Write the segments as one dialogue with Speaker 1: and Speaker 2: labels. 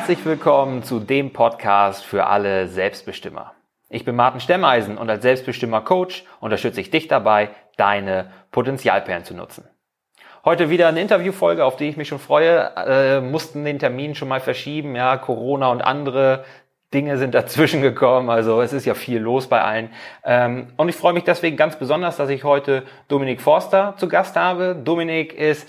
Speaker 1: Herzlich willkommen zu dem Podcast für alle Selbstbestimmer. Ich bin Martin Stemmeisen und als Selbstbestimmer Coach unterstütze ich dich dabei, deine Potenzialperlen zu nutzen. Heute wieder eine Interviewfolge, auf die ich mich schon freue. Äh, mussten den Termin schon mal verschieben, ja, Corona und andere Dinge sind dazwischen gekommen, also es ist ja viel los bei allen. Ähm, und ich freue mich deswegen ganz besonders, dass ich heute Dominik Forster zu Gast habe. Dominik ist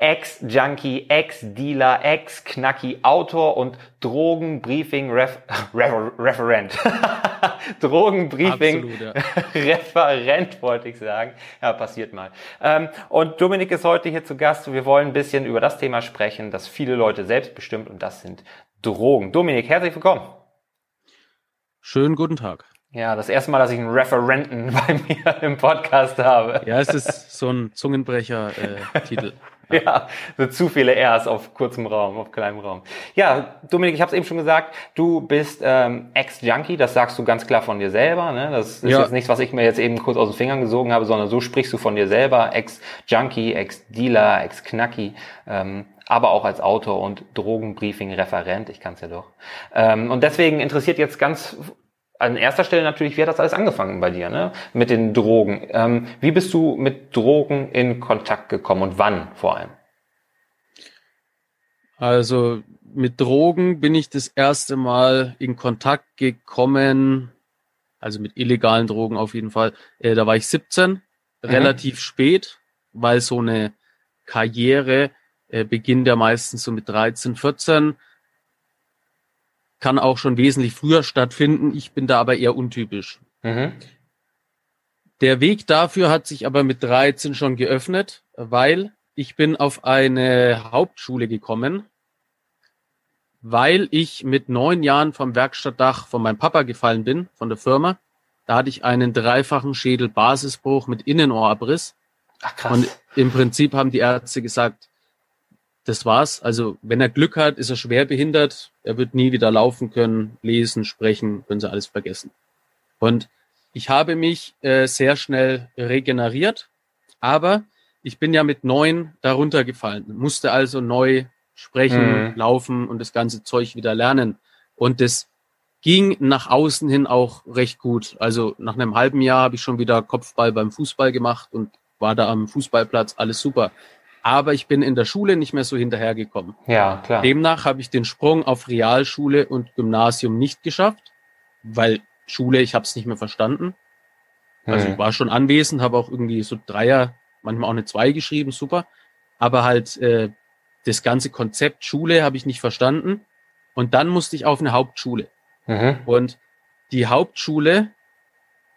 Speaker 1: Ex-Junkie, Ex-Dealer, Ex-Knacki, Autor und Drogenbriefing-Referent. Drogenbriefing-Referent ja. wollte ich sagen. Ja, passiert mal. Ähm, und Dominik ist heute hier zu Gast. Wir wollen ein bisschen über das Thema sprechen, das viele Leute selbstbestimmt und das sind Drogen. Dominik, herzlich willkommen.
Speaker 2: Schönen guten Tag.
Speaker 1: Ja, das erste Mal, dass ich einen Referenten bei mir im Podcast habe.
Speaker 2: Ja, es ist so ein Zungenbrecher-Titel.
Speaker 1: Äh, ja, so zu viele Rs auf kurzem Raum, auf kleinem Raum. Ja, Dominik, ich habe es eben schon gesagt, du bist ähm, Ex-Junkie, das sagst du ganz klar von dir selber. Ne? Das ist ja. jetzt nichts, was ich mir jetzt eben kurz aus den Fingern gesogen habe, sondern so sprichst du von dir selber. Ex-Junkie, Ex-Dealer, Ex-Knacki. Ähm, aber auch als Autor und Drogenbriefing-Referent, ich kann es ja doch. Ähm, und deswegen interessiert jetzt ganz an erster Stelle natürlich, wie hat das alles angefangen bei dir, ne? Mit den Drogen. Ähm, wie bist du mit Drogen in Kontakt gekommen und wann vor allem?
Speaker 2: Also mit Drogen bin ich das erste Mal in Kontakt gekommen, also mit illegalen Drogen auf jeden Fall. Äh, da war ich 17, mhm. relativ spät, weil so eine Karriere äh, beginnt ja meistens so mit 13, 14. Kann auch schon wesentlich früher stattfinden. Ich bin da aber eher untypisch. Mhm. Der Weg dafür hat sich aber mit 13 schon geöffnet, weil ich bin auf eine Hauptschule gekommen, weil ich mit neun Jahren vom Werkstattdach von meinem Papa gefallen bin, von der Firma. Da hatte ich einen dreifachen Schädelbasisbruch mit Innenohrabriss. Ach, krass. Und im Prinzip haben die Ärzte gesagt, das war's. Also wenn er Glück hat, ist er schwer behindert. Er wird nie wieder laufen können, lesen, sprechen, können sie alles vergessen. Und ich habe mich äh, sehr schnell regeneriert, aber ich bin ja mit neun darunter gefallen, musste also neu sprechen, mhm. laufen und das ganze Zeug wieder lernen. Und das ging nach außen hin auch recht gut. Also nach einem halben Jahr habe ich schon wieder Kopfball beim Fußball gemacht und war da am Fußballplatz, alles super aber ich bin in der Schule nicht mehr so hinterhergekommen.
Speaker 1: Ja, klar.
Speaker 2: Demnach habe ich den Sprung auf Realschule und Gymnasium nicht geschafft, weil Schule, ich habe es nicht mehr verstanden. Also hm. ich war schon anwesend, habe auch irgendwie so Dreier, manchmal auch eine Zwei geschrieben, super. Aber halt äh, das ganze Konzept Schule habe ich nicht verstanden. Und dann musste ich auf eine Hauptschule. Mhm. Und die Hauptschule,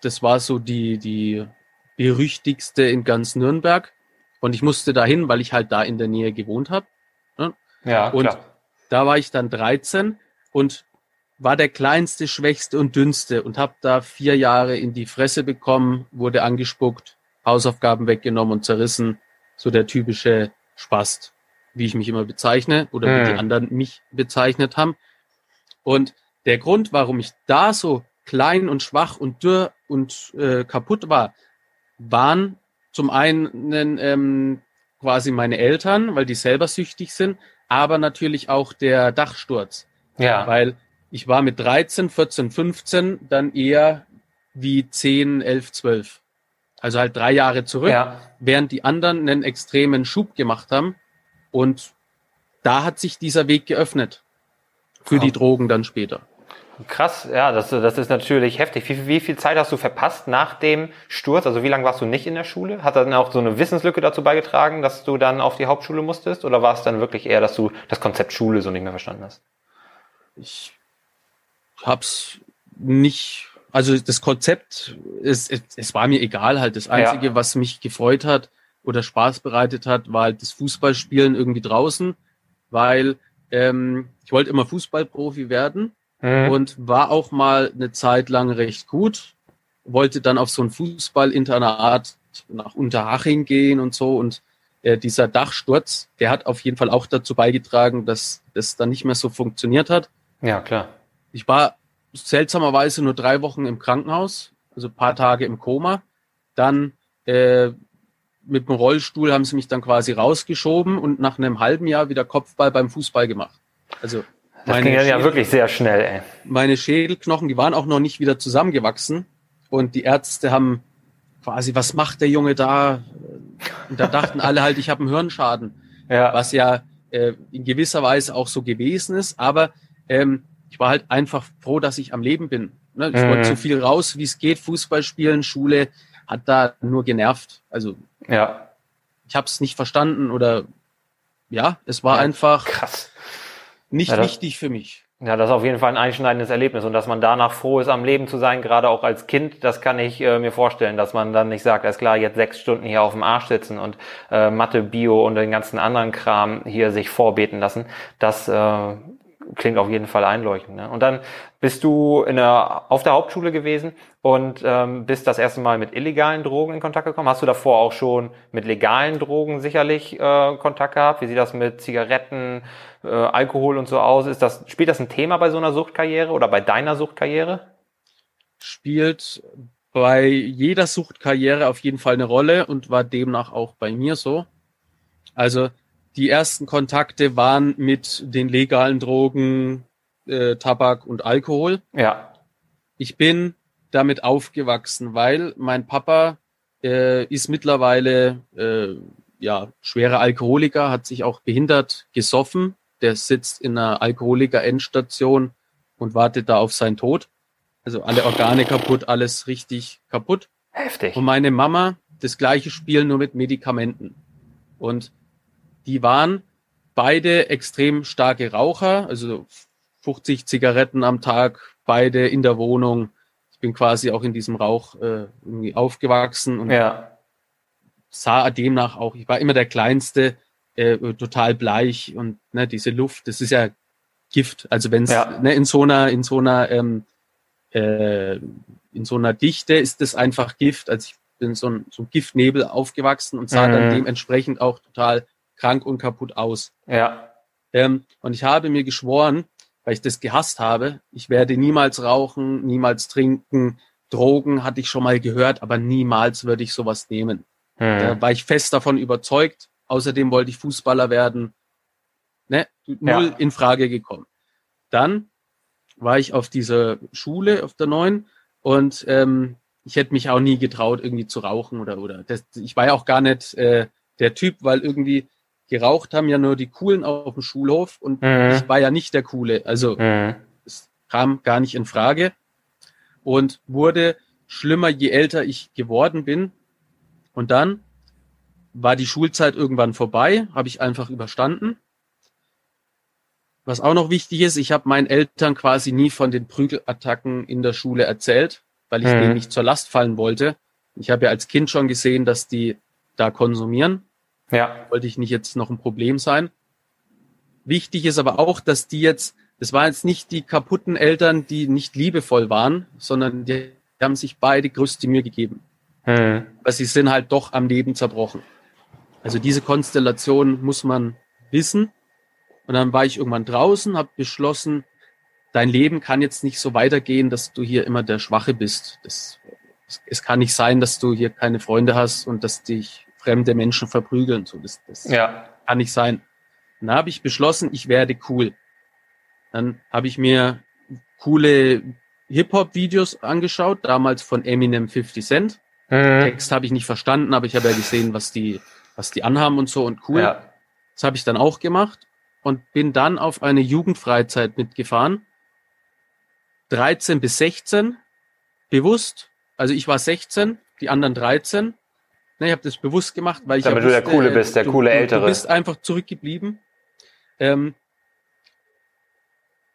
Speaker 2: das war so die, die berüchtigste in ganz Nürnberg. Und ich musste dahin, weil ich halt da in der Nähe gewohnt habe. Ne? Ja, und klar. da war ich dann 13 und war der kleinste, schwächste und dünnste und habe da vier Jahre in die Fresse bekommen, wurde angespuckt, Hausaufgaben weggenommen und zerrissen. So der typische Spast, wie ich mich immer bezeichne oder hm. wie die anderen mich bezeichnet haben. Und der Grund, warum ich da so klein und schwach und dürr und äh, kaputt war, waren zum einen ähm, quasi meine Eltern, weil die selber süchtig sind, aber natürlich auch der Dachsturz. Ja. Weil ich war mit 13, 14, 15 dann eher wie 10, 11, 12. Also halt drei Jahre zurück, ja. während die anderen einen extremen Schub gemacht haben. Und da hat sich dieser Weg geöffnet. Für oh. die Drogen dann später.
Speaker 1: Krass, ja, das, das ist natürlich heftig. Wie, wie viel Zeit hast du verpasst nach dem Sturz? Also wie lange warst du nicht in der Schule? Hat dann auch so eine Wissenslücke dazu beigetragen, dass du dann auf die Hauptschule musstest? Oder war es dann wirklich eher, dass du das Konzept Schule so nicht mehr verstanden hast?
Speaker 2: Ich hab's nicht, also das Konzept, es, es, es war mir egal halt. Das Einzige, ja. was mich gefreut hat oder Spaß bereitet hat, war halt das Fußballspielen irgendwie draußen, weil ähm, ich wollte immer Fußballprofi werden mhm. und war auch mal eine Zeit lang recht gut. Wollte dann auf so ein Fußballinternat nach Unterhaching gehen und so und äh, dieser Dachsturz, der hat auf jeden Fall auch dazu beigetragen, dass das dann nicht mehr so funktioniert hat.
Speaker 1: Ja, klar.
Speaker 2: Ich war seltsamerweise nur drei Wochen im Krankenhaus, also paar Tage im Koma. Dann äh, mit dem Rollstuhl haben sie mich dann quasi rausgeschoben und nach einem halben Jahr wieder Kopfball beim Fußball gemacht. Also
Speaker 1: Das ging ja wirklich sehr schnell, ey.
Speaker 2: Meine Schädelknochen, die waren auch noch nicht wieder zusammengewachsen. Und die Ärzte haben quasi, was macht der Junge da? Und da dachten alle halt, ich habe einen Hirnschaden. Ja. Was ja äh, in gewisser Weise auch so gewesen ist. Aber ähm, ich war halt einfach froh, dass ich am Leben bin. Ne? Ich mhm. wollte so viel raus, wie es geht. Fußball spielen, Schule hat da nur genervt. Also ja. ich habe es nicht verstanden oder ja, es war ja, einfach krass. Nicht ja, wichtig für mich.
Speaker 1: Ja, das ist auf jeden Fall ein einschneidendes Erlebnis und dass man danach froh ist, am Leben zu sein, gerade auch als Kind, das kann ich äh, mir vorstellen, dass man dann nicht sagt, alles klar, jetzt sechs Stunden hier auf dem Arsch sitzen und äh, Mathe, Bio und den ganzen anderen Kram hier sich vorbeten lassen. Das äh, klingt auf jeden Fall einleuchtend. Ne? Und dann bist du in der, auf der Hauptschule gewesen und ähm, bist das erste Mal mit illegalen Drogen in Kontakt gekommen. Hast du davor auch schon mit legalen Drogen sicherlich äh, Kontakt gehabt? Wie sieht das mit Zigaretten, äh, Alkohol und so aus? Ist das, spielt das ein Thema bei so einer Suchtkarriere oder bei deiner Suchtkarriere?
Speaker 2: Spielt bei jeder Suchtkarriere auf jeden Fall eine Rolle und war demnach auch bei mir so. Also die ersten Kontakte waren mit den legalen Drogen, äh, Tabak und Alkohol. Ja. Ich bin damit aufgewachsen, weil mein Papa äh, ist mittlerweile äh, ja schwerer Alkoholiker, hat sich auch behindert gesoffen. Der sitzt in einer Alkoholiker-Endstation und wartet da auf seinen Tod. Also alle Organe kaputt, alles richtig kaputt. Heftig. Und meine Mama das gleiche Spiel nur mit Medikamenten. Und die waren beide extrem starke Raucher, also 50 Zigaretten am Tag, beide in der Wohnung. Ich bin quasi auch in diesem Rauch äh, irgendwie aufgewachsen und ja. sah demnach auch, ich war immer der Kleinste, äh, total bleich und ne, diese Luft, das ist ja Gift. Also wenn es ja. ne, in so einer, in so einer, ähm, äh, in so einer Dichte ist das einfach Gift. Also ich bin so ein, so ein Giftnebel aufgewachsen und sah mhm. dann dementsprechend auch total krank und kaputt aus. Ja. Ähm, und ich habe mir geschworen, weil ich das gehasst habe, ich werde niemals rauchen, niemals trinken. Drogen hatte ich schon mal gehört, aber niemals würde ich sowas nehmen. Hm. Da war ich fest davon überzeugt. Außerdem wollte ich Fußballer werden. Ne? Null ja. in Frage gekommen. Dann war ich auf dieser Schule, auf der neuen, und ähm, ich hätte mich auch nie getraut, irgendwie zu rauchen oder oder. Das, ich war ja auch gar nicht äh, der Typ, weil irgendwie geraucht haben ja nur die Coolen auf dem Schulhof und mhm. ich war ja nicht der Coole. Also mhm. es kam gar nicht in Frage und wurde schlimmer, je älter ich geworden bin. Und dann war die Schulzeit irgendwann vorbei, habe ich einfach überstanden. Was auch noch wichtig ist, ich habe meinen Eltern quasi nie von den Prügelattacken in der Schule erzählt, weil ich mhm. denen nicht zur Last fallen wollte. Ich habe ja als Kind schon gesehen, dass die da konsumieren. Ja. Wollte ich nicht jetzt noch ein Problem sein. Wichtig ist aber auch, dass die jetzt, das waren jetzt nicht die kaputten Eltern, die nicht liebevoll waren, sondern die haben sich beide größte Mühe gegeben. Hm. Aber sie sind halt doch am Leben zerbrochen. Also diese Konstellation muss man wissen. Und dann war ich irgendwann draußen, habe beschlossen, dein Leben kann jetzt nicht so weitergehen, dass du hier immer der Schwache bist. Das, es kann nicht sein, dass du hier keine Freunde hast und dass dich fremde Menschen verprügeln. So, das, das ja. kann nicht sein. Dann habe ich beschlossen, ich werde cool. Dann habe ich mir coole Hip-Hop-Videos angeschaut, damals von Eminem 50 Cent. Mhm. Text habe ich nicht verstanden, aber ich habe ja gesehen, was die, was die anhaben und so und cool. Ja. Das habe ich dann auch gemacht und bin dann auf eine Jugendfreizeit mitgefahren. 13 bis 16, bewusst. Also ich war 16, die anderen 13. Ne, ich habe das bewusst gemacht, weil ich
Speaker 1: Damit ja wusste, du der Coole bist, der
Speaker 2: du,
Speaker 1: coole Ältere.
Speaker 2: Du bist einfach zurückgeblieben. Ähm,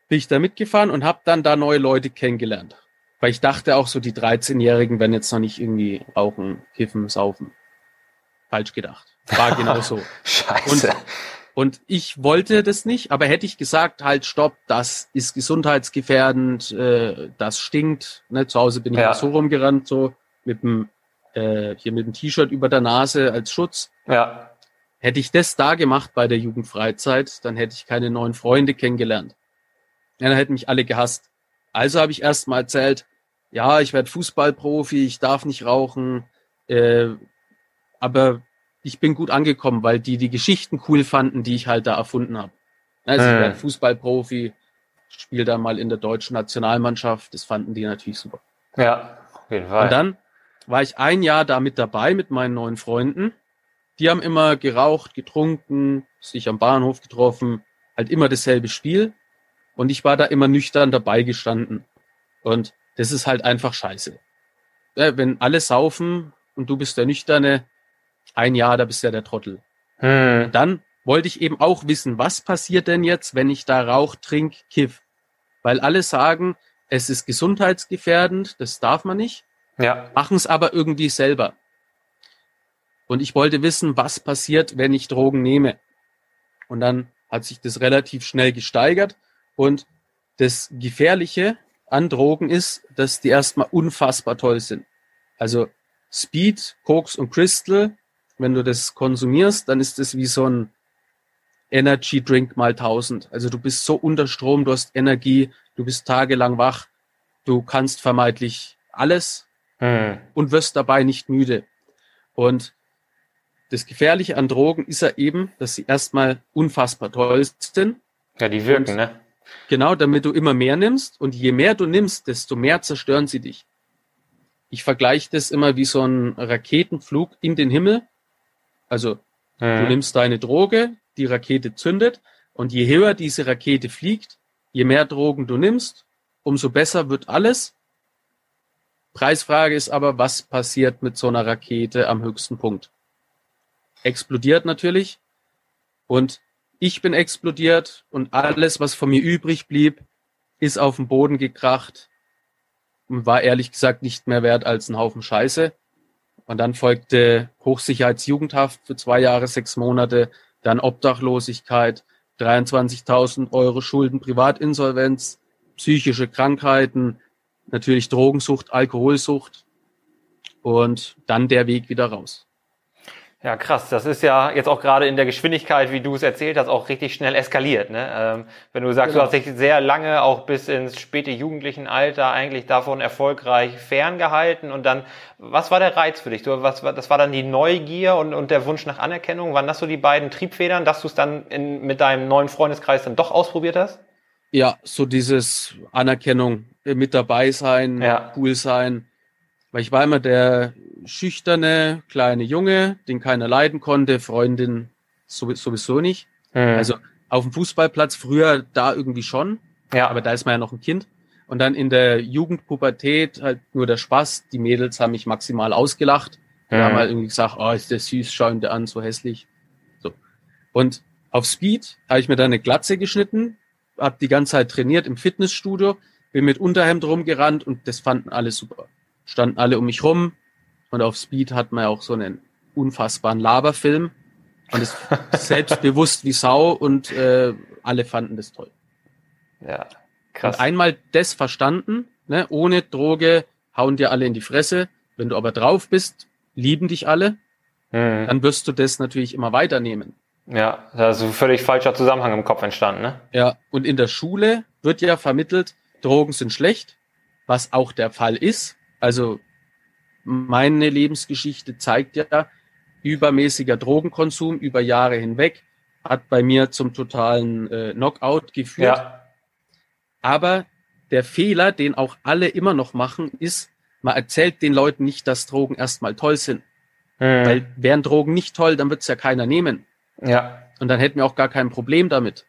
Speaker 2: bin ich da mitgefahren und habe dann da neue Leute kennengelernt. Weil ich dachte auch so, die 13-Jährigen werden jetzt noch nicht irgendwie rauchen, kiffen, saufen. Falsch gedacht. War genau so.
Speaker 1: Scheiße.
Speaker 2: Und, und ich wollte das nicht, aber hätte ich gesagt, halt stopp, das ist gesundheitsgefährdend, äh, das stinkt. Ne? Zu Hause bin ich ja. so rumgerannt, so mit dem äh, hier mit dem T-Shirt über der Nase als Schutz. Ja. Hätte ich das da gemacht bei der Jugendfreizeit, dann hätte ich keine neuen Freunde kennengelernt. Ja, dann hätten mich alle gehasst. Also habe ich erst mal erzählt, ja, ich werde Fußballprofi, ich darf nicht rauchen, äh, aber ich bin gut angekommen, weil die die Geschichten cool fanden, die ich halt da erfunden habe. Also ich werde Fußballprofi, spiel da mal in der deutschen Nationalmannschaft. Das fanden die natürlich super.
Speaker 1: Ja, auf jeden Fall.
Speaker 2: Und dann war ich ein Jahr da mit dabei mit meinen neuen Freunden. Die haben immer geraucht, getrunken, sich am Bahnhof getroffen, halt immer dasselbe Spiel. Und ich war da immer nüchtern dabei gestanden. Und das ist halt einfach scheiße. Wenn alle saufen und du bist der Nüchterne, ein Jahr, da bist du ja der Trottel. Hm. Dann wollte ich eben auch wissen, was passiert denn jetzt, wenn ich da rauch, trink, kiff? Weil alle sagen, es ist gesundheitsgefährdend, das darf man nicht. Ja. Machen es aber irgendwie selber. Und ich wollte wissen, was passiert, wenn ich Drogen nehme. Und dann hat sich das relativ schnell gesteigert. Und das Gefährliche an Drogen ist, dass die erstmal unfassbar toll sind. Also Speed, Koks und Crystal, wenn du das konsumierst, dann ist das wie so ein Energy Drink mal 1000. Also du bist so unter Strom, du hast Energie, du bist tagelang wach, du kannst vermeintlich alles hm. und wirst dabei nicht müde. Und das Gefährliche an Drogen ist ja eben, dass sie erstmal unfassbar toll sind.
Speaker 1: Ja, die wirken, und ne?
Speaker 2: Genau, damit du immer mehr nimmst und je mehr du nimmst, desto mehr zerstören sie dich. Ich vergleiche das immer wie so ein Raketenflug in den Himmel. Also mhm. du nimmst deine Droge, die Rakete zündet und je höher diese Rakete fliegt, je mehr Drogen du nimmst, umso besser wird alles. Preisfrage ist aber, was passiert mit so einer Rakete am höchsten Punkt? Explodiert natürlich und ich bin explodiert und alles, was von mir übrig blieb, ist auf den Boden gekracht und war ehrlich gesagt nicht mehr wert als ein Haufen Scheiße. Und dann folgte Hochsicherheitsjugendhaft für zwei Jahre, sechs Monate, dann Obdachlosigkeit, 23.000 Euro Schulden, Privatinsolvenz, psychische Krankheiten, natürlich Drogensucht, Alkoholsucht und dann der Weg wieder raus.
Speaker 1: Ja, krass. Das ist ja jetzt auch gerade in der Geschwindigkeit, wie du es erzählt hast, auch richtig schnell eskaliert. Ne? Ähm, wenn du sagst, genau. du hast dich sehr lange, auch bis ins späte jugendlichen Alter, eigentlich davon erfolgreich ferngehalten. Und dann, was war der Reiz für dich? Du, was, das war dann die Neugier und, und der Wunsch nach Anerkennung. Waren das so die beiden Triebfedern, dass du es dann in, mit deinem neuen Freundeskreis dann doch ausprobiert hast?
Speaker 2: Ja, so dieses Anerkennung, mit dabei sein, ja. cool sein. Weil ich war immer der schüchterne kleine Junge, den keiner leiden konnte, Freundin sowieso nicht. Mhm. Also auf dem Fußballplatz früher da irgendwie schon, ja. aber da ist man ja noch ein Kind. Und dann in der Jugendpubertät halt nur der Spaß. Die Mädels haben mich maximal ausgelacht. Die mhm. haben halt irgendwie gesagt, oh, ist der süß, schau ihn dir an, so hässlich. So. Und auf Speed habe ich mir dann eine Glatze geschnitten, habe die ganze Zeit trainiert im Fitnessstudio, bin mit Unterhemd rumgerannt und das fanden alle super. Standen alle um mich rum, und auf Speed hat man ja auch so einen unfassbaren Laberfilm und ist selbstbewusst wie Sau und äh, alle fanden das toll. Ja, krass. Und einmal das verstanden, ne, ohne Droge hauen dir alle in die Fresse. Wenn du aber drauf bist, lieben dich alle, mhm. dann wirst du das natürlich immer weiternehmen.
Speaker 1: Ja, da ist ein völlig falscher Zusammenhang im Kopf entstanden, ne?
Speaker 2: Ja, und in der Schule wird ja vermittelt, Drogen sind schlecht, was auch der Fall ist. Also meine Lebensgeschichte zeigt ja, übermäßiger Drogenkonsum über Jahre hinweg hat bei mir zum totalen äh, Knockout geführt. Ja. Aber der Fehler, den auch alle immer noch machen, ist, man erzählt den Leuten nicht, dass Drogen erstmal toll sind. Mhm. Weil wären Drogen nicht toll, dann wird es ja keiner nehmen. Ja. Und dann hätten wir auch gar kein Problem damit.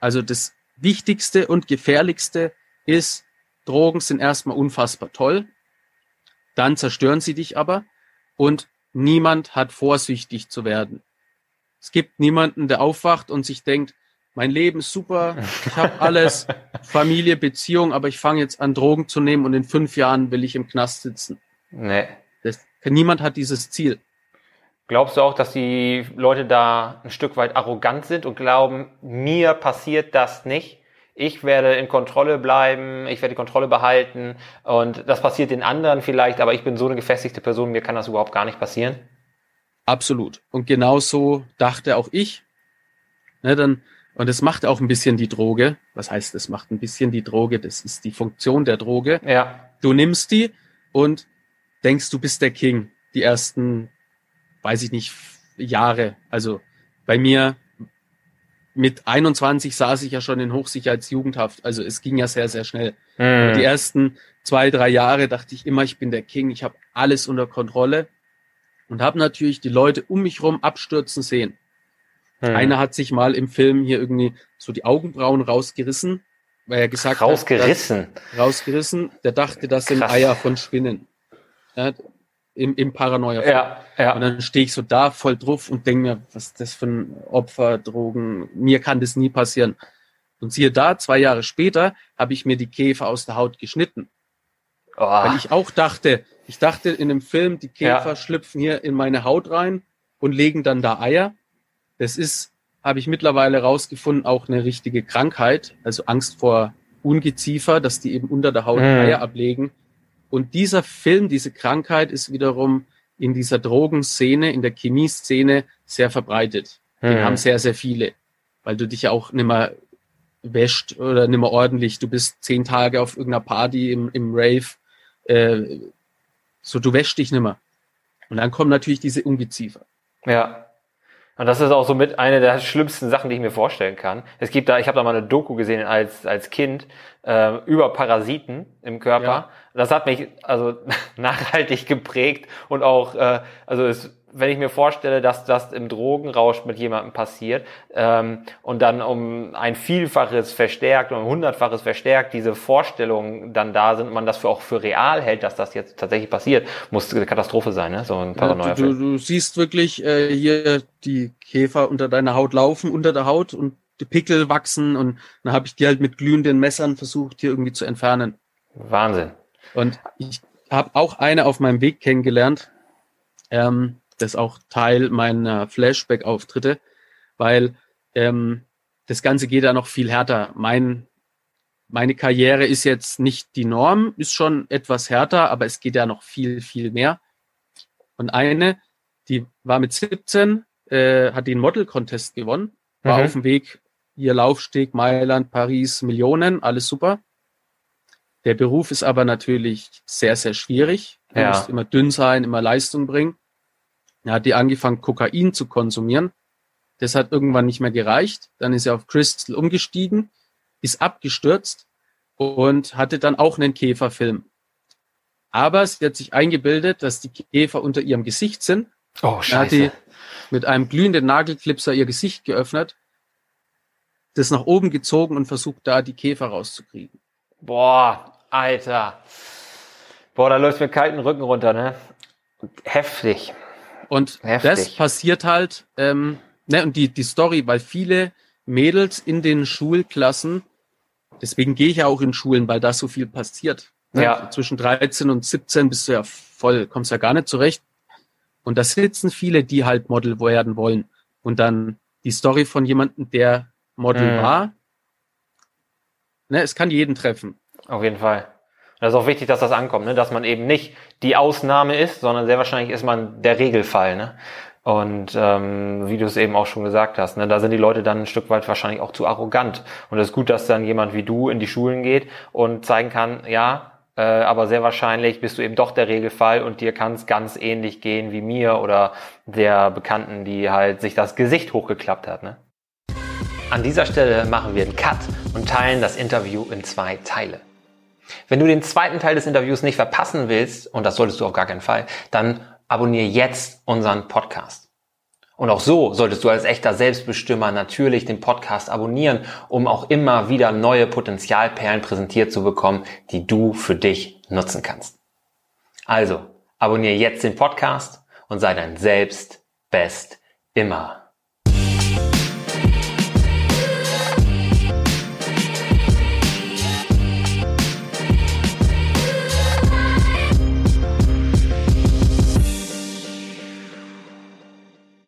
Speaker 2: Also das Wichtigste und Gefährlichste ist, Drogen sind erstmal unfassbar toll dann zerstören sie dich aber und niemand hat vorsichtig zu werden. Es gibt niemanden, der aufwacht und sich denkt, mein Leben ist super, ich habe alles, Familie, Beziehung, aber ich fange jetzt an, Drogen zu nehmen und in fünf Jahren will ich im Knast sitzen. Nee. Das, niemand hat dieses Ziel.
Speaker 1: Glaubst du auch, dass die Leute da ein Stück weit arrogant sind und glauben, mir passiert das nicht? Ich werde in Kontrolle bleiben, ich werde die Kontrolle behalten und das passiert den anderen vielleicht, aber ich bin so eine gefestigte Person, mir kann das überhaupt gar nicht passieren.
Speaker 2: Absolut. Und genau so dachte auch ich. Ne, dann, und das macht auch ein bisschen die Droge. Was heißt, das macht ein bisschen die Droge? Das ist die Funktion der Droge. Ja. Du nimmst die und denkst, du bist der King. Die ersten, weiß ich nicht, Jahre. Also bei mir mit 21 saß ich ja schon in Hochsicherheitsjugendhaft. Also es ging ja sehr, sehr schnell. Mhm. Die ersten zwei, drei Jahre dachte ich immer, ich bin der King, ich habe alles unter Kontrolle und habe natürlich die Leute um mich rum abstürzen sehen. Mhm. Einer hat sich mal im Film hier irgendwie so die Augenbrauen rausgerissen, weil er gesagt
Speaker 1: rausgerissen.
Speaker 2: hat. Rausgerissen? Rausgerissen. Der dachte, das sind. Eier von Spinnen. Ja, im, im Paranoia.
Speaker 1: Ja, ja.
Speaker 2: Und dann stehe ich so da voll drauf und denke mir, was ist das für ein Opfer, Drogen, mir kann das nie passieren. Und siehe da, zwei Jahre später habe ich mir die Käfer aus der Haut geschnitten. Oh. Weil ich auch dachte, ich dachte in dem Film, die Käfer ja. schlüpfen hier in meine Haut rein und legen dann da Eier. Das ist, habe ich mittlerweile rausgefunden, auch eine richtige Krankheit, also Angst vor Ungeziefer, dass die eben unter der Haut mhm. Eier ablegen. Und dieser Film, diese Krankheit ist wiederum in dieser Drogenszene, in der Chemieszene sehr verbreitet. Den mhm. haben sehr, sehr viele, weil du dich ja auch nimmer wäscht oder nimmer ordentlich. Du bist zehn Tage auf irgendeiner Party im, im Rave, äh, so du wäschst dich nimmer. Und dann kommen natürlich diese Ungeziefer.
Speaker 1: Ja. Und das ist auch so mit eine der schlimmsten Sachen, die ich mir vorstellen kann. Es gibt da, ich habe da mal eine Doku gesehen als als Kind äh, über Parasiten im Körper. Ja. Das hat mich also nachhaltig geprägt und auch äh, also es wenn ich mir vorstelle, dass das im Drogenrausch mit jemandem passiert ähm, und dann um ein Vielfaches verstärkt und um hundertfaches verstärkt diese Vorstellungen dann da sind und man das für auch für real hält, dass das jetzt tatsächlich passiert, muss eine Katastrophe sein, ne? So ein
Speaker 2: Paranoia. Ja, du, du, siehst wirklich äh, hier die Käfer unter deiner Haut laufen, unter der Haut und die Pickel wachsen und dann habe ich die halt mit glühenden Messern versucht, hier irgendwie zu entfernen.
Speaker 1: Wahnsinn.
Speaker 2: Und ich habe auch eine auf meinem Weg kennengelernt. Ähm, das auch Teil meiner Flashback-Auftritte, weil ähm, das Ganze geht ja noch viel härter. Mein, meine Karriere ist jetzt nicht die Norm, ist schon etwas härter, aber es geht ja noch viel, viel mehr. Und eine, die war mit 17, äh, hat den Model-Contest gewonnen, war mhm. auf dem Weg, hier Laufsteg, Mailand, Paris, Millionen, alles super. Der Beruf ist aber natürlich sehr, sehr schwierig. Du ja. musst immer dünn sein, immer Leistung bringen. Er hat die angefangen, Kokain zu konsumieren. Das hat irgendwann nicht mehr gereicht. Dann ist er auf Crystal umgestiegen, ist abgestürzt und hatte dann auch einen Käferfilm. Aber sie hat sich eingebildet, dass die Käfer unter ihrem Gesicht sind.
Speaker 1: Oh, scheiße.
Speaker 2: Er hat die mit einem glühenden Nagelklipser ihr Gesicht geöffnet, das nach oben gezogen und versucht da die Käfer rauszukriegen.
Speaker 1: Boah, Alter. Boah, da läuft mir kalten Rücken runter, ne? Heftig.
Speaker 2: Und Heftig. das passiert halt, ähm, ne, und die, die Story, weil viele Mädels in den Schulklassen, deswegen gehe ich ja auch in Schulen, weil da so viel passiert. Ne? Ja. Zwischen 13 und 17 bist du ja voll, kommst ja gar nicht zurecht. Und da sitzen viele, die halt Model werden wollen. Und dann die Story von jemandem, der Model mhm. war. Ne, es kann jeden treffen.
Speaker 1: Auf jeden Fall. Das ist auch wichtig, dass das ankommt, ne? dass man eben nicht die Ausnahme ist, sondern sehr wahrscheinlich ist man der Regelfall. Ne? Und ähm, wie du es eben auch schon gesagt hast, ne, da sind die Leute dann ein Stück weit wahrscheinlich auch zu arrogant. Und es ist gut, dass dann jemand wie du in die Schulen geht und zeigen kann, ja, äh, aber sehr wahrscheinlich bist du eben doch der Regelfall und dir kann es ganz ähnlich gehen wie mir oder der Bekannten, die halt sich das Gesicht hochgeklappt hat. Ne? An dieser Stelle machen wir einen Cut und teilen das Interview in zwei Teile. Wenn du den zweiten Teil des Interviews nicht verpassen willst, und das solltest du auf gar keinen Fall, dann abonniere jetzt unseren Podcast. Und auch so solltest du als echter Selbstbestimmer natürlich den Podcast abonnieren, um auch immer wieder neue Potenzialperlen präsentiert zu bekommen, die du für dich nutzen kannst. Also, abonniere jetzt den Podcast und sei dein Selbst best immer.